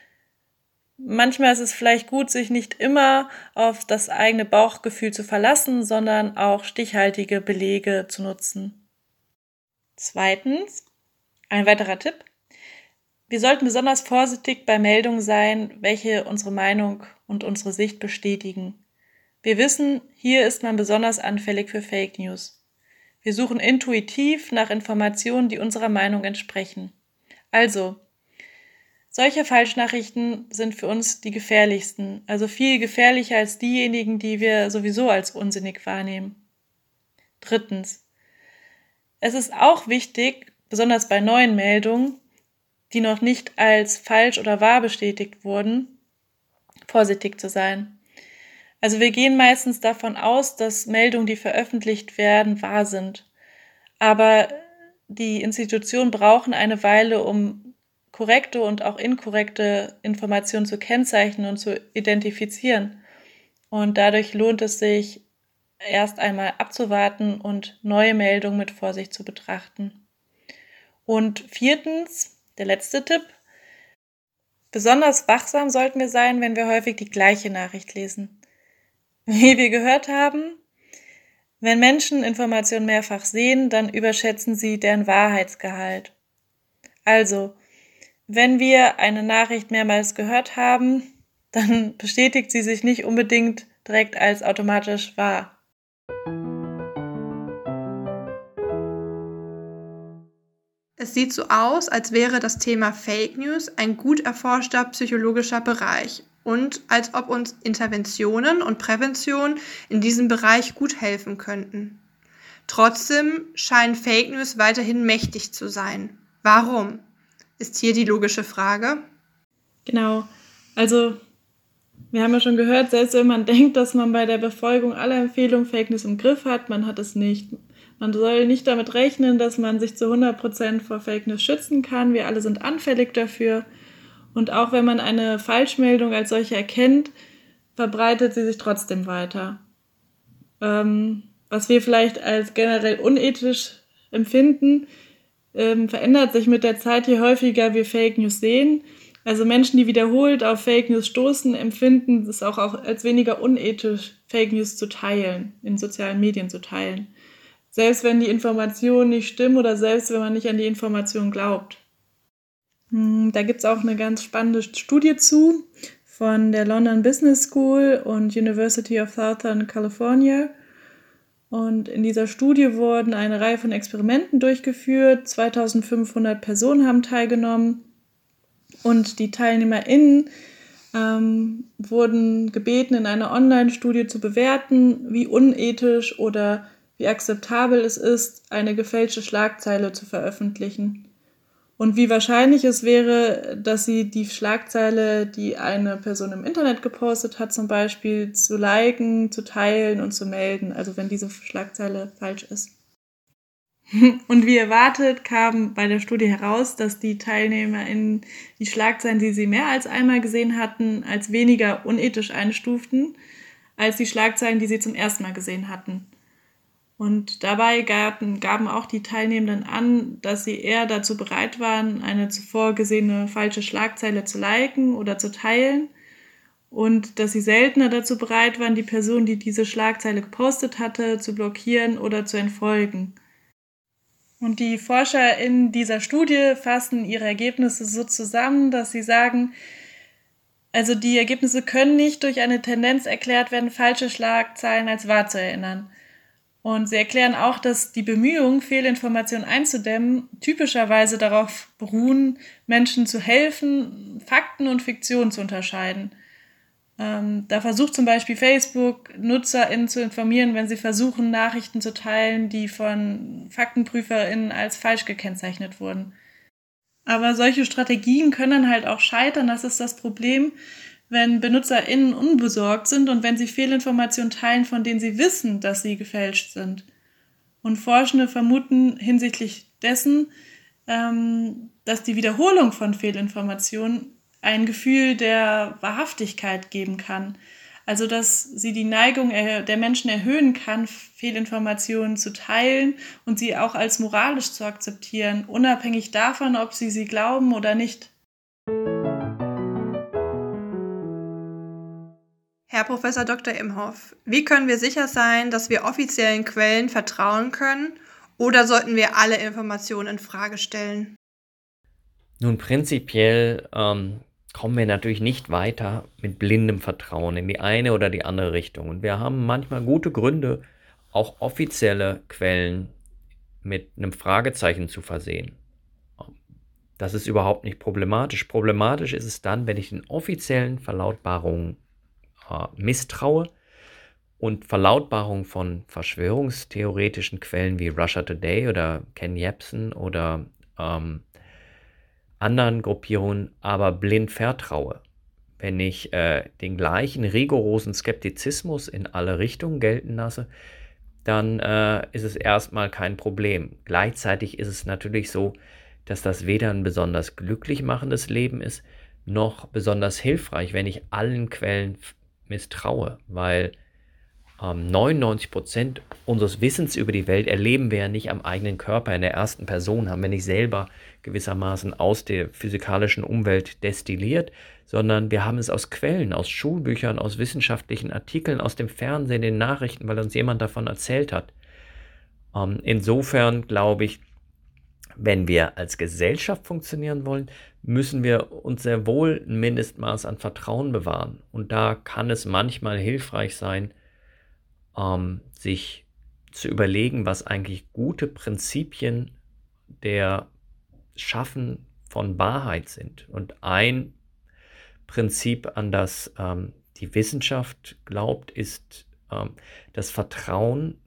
manchmal ist es vielleicht gut, sich nicht immer auf das eigene Bauchgefühl zu verlassen, sondern auch stichhaltige Belege zu nutzen. Zweitens, ein weiterer Tipp. Wir sollten besonders vorsichtig bei Meldungen sein, welche unsere Meinung und unsere Sicht bestätigen. Wir wissen, hier ist man besonders anfällig für Fake News. Wir suchen intuitiv nach Informationen, die unserer Meinung entsprechen. Also, solche Falschnachrichten sind für uns die gefährlichsten, also viel gefährlicher als diejenigen, die wir sowieso als unsinnig wahrnehmen. Drittens. Es ist auch wichtig, besonders bei neuen Meldungen, die noch nicht als falsch oder wahr bestätigt wurden, vorsichtig zu sein. Also wir gehen meistens davon aus, dass Meldungen, die veröffentlicht werden, wahr sind. Aber die Institutionen brauchen eine Weile, um korrekte und auch inkorrekte Informationen zu kennzeichnen und zu identifizieren. Und dadurch lohnt es sich, erst einmal abzuwarten und neue Meldungen mit Vorsicht zu betrachten. Und viertens, der letzte Tipp. Besonders wachsam sollten wir sein, wenn wir häufig die gleiche Nachricht lesen. Wie wir gehört haben, wenn Menschen Informationen mehrfach sehen, dann überschätzen sie deren Wahrheitsgehalt. Also, wenn wir eine Nachricht mehrmals gehört haben, dann bestätigt sie sich nicht unbedingt direkt als automatisch wahr. Es sieht so aus, als wäre das Thema Fake News ein gut erforschter psychologischer Bereich und als ob uns Interventionen und Prävention in diesem Bereich gut helfen könnten. Trotzdem scheinen Fake News weiterhin mächtig zu sein. Warum? Ist hier die logische Frage. Genau. Also, wir haben ja schon gehört, selbst wenn man [LAUGHS] denkt, dass man bei der Befolgung aller Empfehlungen Fake News im Griff hat, man hat es nicht. Man soll nicht damit rechnen, dass man sich zu 100% vor Fake News schützen kann. Wir alle sind anfällig dafür. Und auch wenn man eine Falschmeldung als solche erkennt, verbreitet sie sich trotzdem weiter. Ähm, was wir vielleicht als generell unethisch empfinden, ähm, verändert sich mit der Zeit, je häufiger wir Fake News sehen. Also Menschen, die wiederholt auf Fake News stoßen, empfinden es auch, auch als weniger unethisch, Fake News zu teilen, in sozialen Medien zu teilen. Selbst wenn die Informationen nicht stimmen oder selbst wenn man nicht an die Information glaubt. Hm, da gibt es auch eine ganz spannende Studie zu von der London Business School und University of Southern California. Und in dieser Studie wurden eine Reihe von Experimenten durchgeführt. 2500 Personen haben teilgenommen und die TeilnehmerInnen ähm, wurden gebeten, in einer Online-Studie zu bewerten, wie unethisch oder wie akzeptabel es ist, eine gefälschte Schlagzeile zu veröffentlichen und wie wahrscheinlich es wäre, dass sie die Schlagzeile, die eine Person im Internet gepostet hat, zum Beispiel zu liken, zu teilen und zu melden, also wenn diese Schlagzeile falsch ist. [LAUGHS] Und wie erwartet kam bei der Studie heraus, dass die Teilnehmer in die Schlagzeilen, die sie mehr als einmal gesehen hatten, als weniger unethisch einstuften, als die Schlagzeilen, die sie zum ersten Mal gesehen hatten. Und dabei gaben, gaben auch die Teilnehmenden an, dass sie eher dazu bereit waren, eine zuvor gesehene falsche Schlagzeile zu liken oder zu teilen und dass sie seltener dazu bereit waren, die Person, die diese Schlagzeile gepostet hatte, zu blockieren oder zu entfolgen. Und die Forscher in dieser Studie fassen ihre Ergebnisse so zusammen, dass sie sagen, also die Ergebnisse können nicht durch eine Tendenz erklärt werden, falsche Schlagzeilen als wahr zu erinnern. Und sie erklären auch, dass die Bemühungen, Fehlinformationen einzudämmen, typischerweise darauf beruhen, Menschen zu helfen, Fakten und Fiktion zu unterscheiden. Ähm, da versucht zum Beispiel Facebook, NutzerInnen zu informieren, wenn sie versuchen, Nachrichten zu teilen, die von FaktenprüferInnen als falsch gekennzeichnet wurden. Aber solche Strategien können halt auch scheitern. Das ist das Problem, wenn BenutzerInnen unbesorgt sind und wenn sie Fehlinformationen teilen, von denen sie wissen, dass sie gefälscht sind. Und Forschende vermuten hinsichtlich dessen, ähm, dass die Wiederholung von Fehlinformationen ein Gefühl der Wahrhaftigkeit geben kann. Also dass sie die Neigung der Menschen erhöhen kann, Fehlinformationen zu teilen und sie auch als moralisch zu akzeptieren, unabhängig davon, ob sie sie glauben oder nicht. Herr Professor Dr. Imhoff, wie können wir sicher sein, dass wir offiziellen Quellen vertrauen können oder sollten wir alle Informationen in Frage stellen? Nun, prinzipiell ähm, kommen wir natürlich nicht weiter mit blindem Vertrauen in die eine oder die andere Richtung. Und wir haben manchmal gute Gründe, auch offizielle Quellen mit einem Fragezeichen zu versehen. Das ist überhaupt nicht problematisch. Problematisch ist es dann, wenn ich den offiziellen Verlautbarungen misstraue und Verlautbarung von verschwörungstheoretischen Quellen wie Russia Today oder Ken Jebsen oder ähm, anderen Gruppierungen aber blind vertraue. Wenn ich äh, den gleichen rigorosen Skeptizismus in alle Richtungen gelten lasse, dann äh, ist es erstmal kein Problem. Gleichzeitig ist es natürlich so, dass das weder ein besonders glücklich machendes Leben ist, noch besonders hilfreich, wenn ich allen Quellen misstraue, weil ähm, 99 Prozent unseres Wissens über die Welt erleben wir ja nicht am eigenen Körper in der ersten Person, haben wir nicht selber gewissermaßen aus der physikalischen Umwelt destilliert, sondern wir haben es aus Quellen, aus Schulbüchern, aus wissenschaftlichen Artikeln, aus dem Fernsehen, den Nachrichten, weil uns jemand davon erzählt hat. Ähm, insofern glaube ich, wenn wir als Gesellschaft funktionieren wollen, müssen wir uns sehr wohl ein Mindestmaß an Vertrauen bewahren. Und da kann es manchmal hilfreich sein, ähm, sich zu überlegen, was eigentlich gute Prinzipien der Schaffen von Wahrheit sind. Und ein Prinzip, an das ähm, die Wissenschaft glaubt, ist ähm, das Vertrauen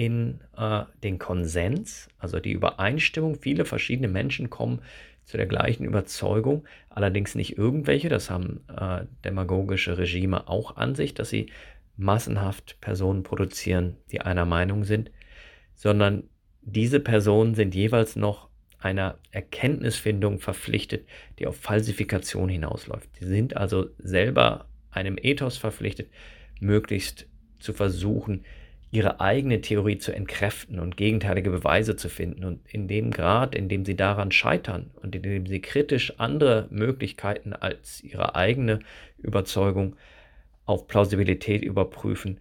in äh, den Konsens, also die Übereinstimmung. Viele verschiedene Menschen kommen zu der gleichen Überzeugung, allerdings nicht irgendwelche, das haben äh, demagogische Regime auch an sich, dass sie massenhaft Personen produzieren, die einer Meinung sind, sondern diese Personen sind jeweils noch einer Erkenntnisfindung verpflichtet, die auf Falsifikation hinausläuft. Sie sind also selber einem Ethos verpflichtet, möglichst zu versuchen, ihre eigene Theorie zu entkräften und gegenteilige Beweise zu finden. Und in dem Grad, in dem sie daran scheitern und in dem sie kritisch andere Möglichkeiten als ihre eigene Überzeugung auf Plausibilität überprüfen,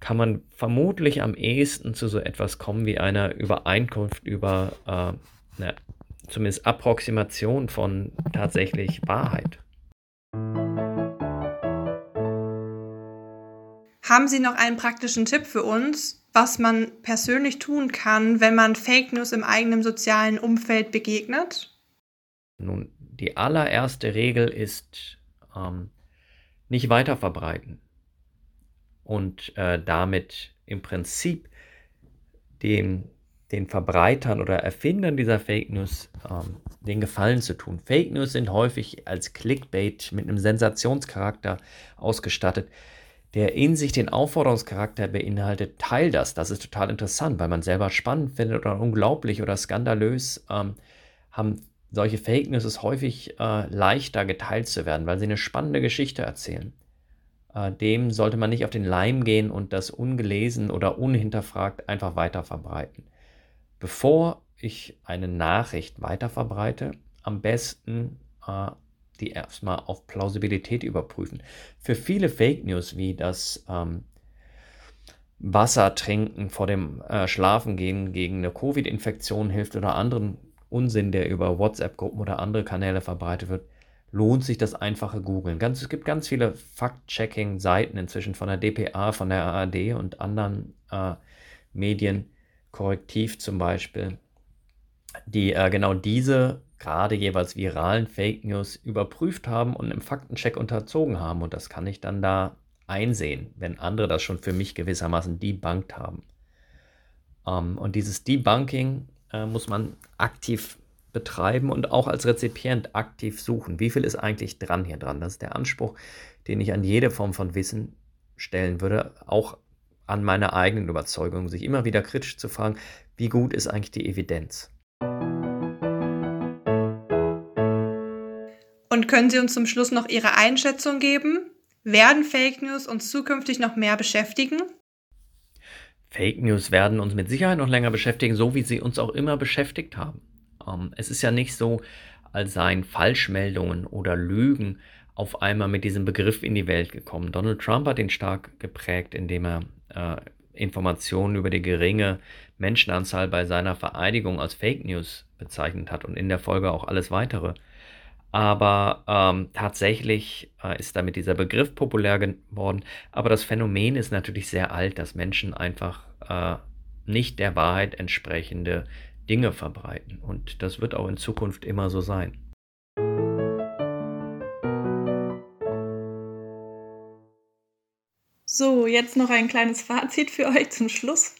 kann man vermutlich am ehesten zu so etwas kommen wie einer Übereinkunft über äh, eine zumindest Approximation von tatsächlich Wahrheit. Haben Sie noch einen praktischen Tipp für uns, was man persönlich tun kann, wenn man Fake News im eigenen sozialen Umfeld begegnet? Nun, die allererste Regel ist ähm, nicht weiter verbreiten und äh, damit im Prinzip dem, den Verbreitern oder Erfindern dieser Fake News ähm, den Gefallen zu tun. Fake News sind häufig als Clickbait mit einem Sensationscharakter ausgestattet der in sich den Aufforderungscharakter beinhaltet, teil das. Das ist total interessant, weil man selber spannend findet oder unglaublich oder skandalös, ähm, haben solche Fake News häufig äh, leichter geteilt zu werden, weil sie eine spannende Geschichte erzählen. Äh, dem sollte man nicht auf den Leim gehen und das ungelesen oder unhinterfragt einfach weiter verbreiten. Bevor ich eine Nachricht weiter verbreite, am besten äh, die erstmal auf Plausibilität überprüfen. Für viele Fake News wie das ähm, Wasser trinken vor dem äh, Schlafengehen gegen eine Covid-Infektion hilft oder anderen Unsinn, der über WhatsApp-Gruppen oder andere Kanäle verbreitet wird, lohnt sich das einfache Googeln. Ganz, es gibt ganz viele Fact-Checking-Seiten inzwischen von der DPA, von der ARD und anderen äh, Medien, Korrektiv zum Beispiel, die äh, genau diese gerade jeweils viralen Fake News überprüft haben und im Faktencheck unterzogen haben. Und das kann ich dann da einsehen, wenn andere das schon für mich gewissermaßen debunked haben. Ähm, und dieses Debunking äh, muss man aktiv betreiben und auch als Rezipient aktiv suchen. Wie viel ist eigentlich dran hier dran? Das ist der Anspruch, den ich an jede Form von Wissen stellen würde, auch an meine eigenen Überzeugungen, sich immer wieder kritisch zu fragen, wie gut ist eigentlich die Evidenz? Und können Sie uns zum Schluss noch Ihre Einschätzung geben? Werden Fake News uns zukünftig noch mehr beschäftigen? Fake News werden uns mit Sicherheit noch länger beschäftigen, so wie sie uns auch immer beschäftigt haben. Ähm, es ist ja nicht so, als seien Falschmeldungen oder Lügen auf einmal mit diesem Begriff in die Welt gekommen. Donald Trump hat ihn stark geprägt, indem er äh, Informationen über die geringe Menschenanzahl bei seiner Vereidigung als Fake News bezeichnet hat und in der Folge auch alles weitere. Aber ähm, tatsächlich äh, ist damit dieser Begriff populär geworden. Aber das Phänomen ist natürlich sehr alt, dass Menschen einfach äh, nicht der Wahrheit entsprechende Dinge verbreiten. Und das wird auch in Zukunft immer so sein. So, jetzt noch ein kleines Fazit für euch zum Schluss.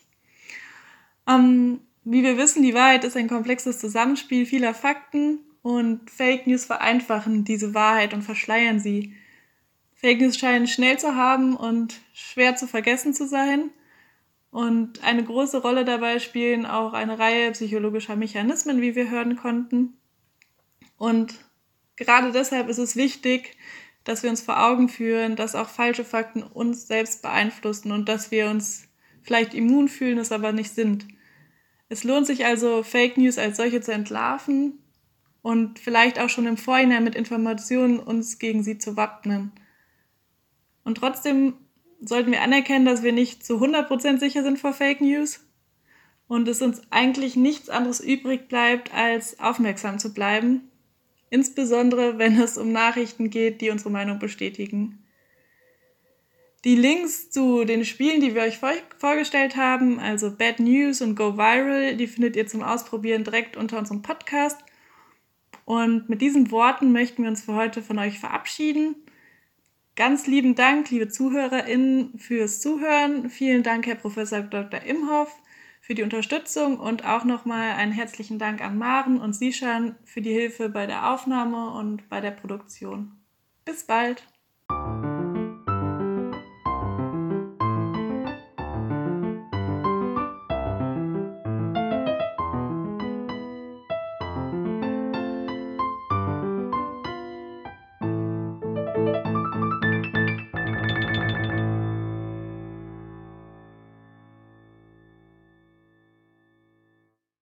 Ähm, wie wir wissen, die Wahrheit ist ein komplexes Zusammenspiel vieler Fakten und Fake News vereinfachen diese Wahrheit und verschleiern sie. Fake News scheinen schnell zu haben und schwer zu vergessen zu sein. Und eine große Rolle dabei spielen auch eine Reihe psychologischer Mechanismen, wie wir hören konnten. Und gerade deshalb ist es wichtig, dass wir uns vor Augen führen, dass auch falsche Fakten uns selbst beeinflussen und dass wir uns vielleicht immun fühlen, es aber nicht sind. Es lohnt sich also, Fake News als solche zu entlarven und vielleicht auch schon im Vorhinein mit Informationen uns gegen sie zu wappnen. Und trotzdem sollten wir anerkennen, dass wir nicht zu 100% sicher sind vor Fake News und es uns eigentlich nichts anderes übrig bleibt, als aufmerksam zu bleiben, insbesondere wenn es um Nachrichten geht, die unsere Meinung bestätigen. Die Links zu den Spielen, die wir euch vorgestellt haben, also Bad News und Go Viral, die findet ihr zum Ausprobieren direkt unter unserem Podcast Und mit diesen Worten möchten wir uns für heute von euch verabschieden. Ganz lieben Dank, liebe ZuhörerInnen, fürs Zuhören. Vielen Dank, Herr Professor Dr. Imhoff, für die Unterstützung und auch nochmal einen herzlichen Dank an Maren und Sishan für die Hilfe bei der Aufnahme und bei der Produktion. Bis bald!